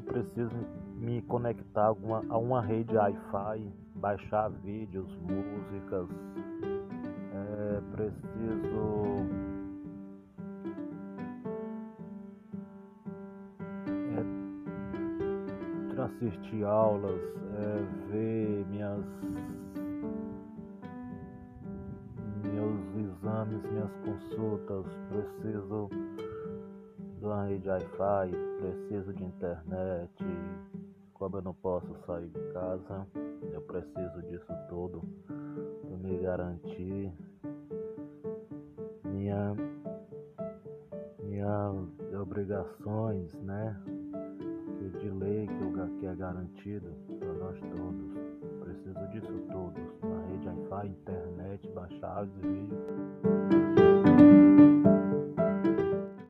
preciso me conectar a uma, a uma rede Wi-Fi, baixar vídeos, músicas, é, preciso é, assistir aulas, é, ver minhas meus exames, minhas consultas, preciso rede Wi-Fi, preciso de internet, como eu não posso sair de casa, eu preciso disso tudo para me garantir minha, minhas obrigações, né? De lei que, que é garantido para nós todos. Preciso disso tudo. Na rede Wi-Fi, internet, baixar áudios e vídeos.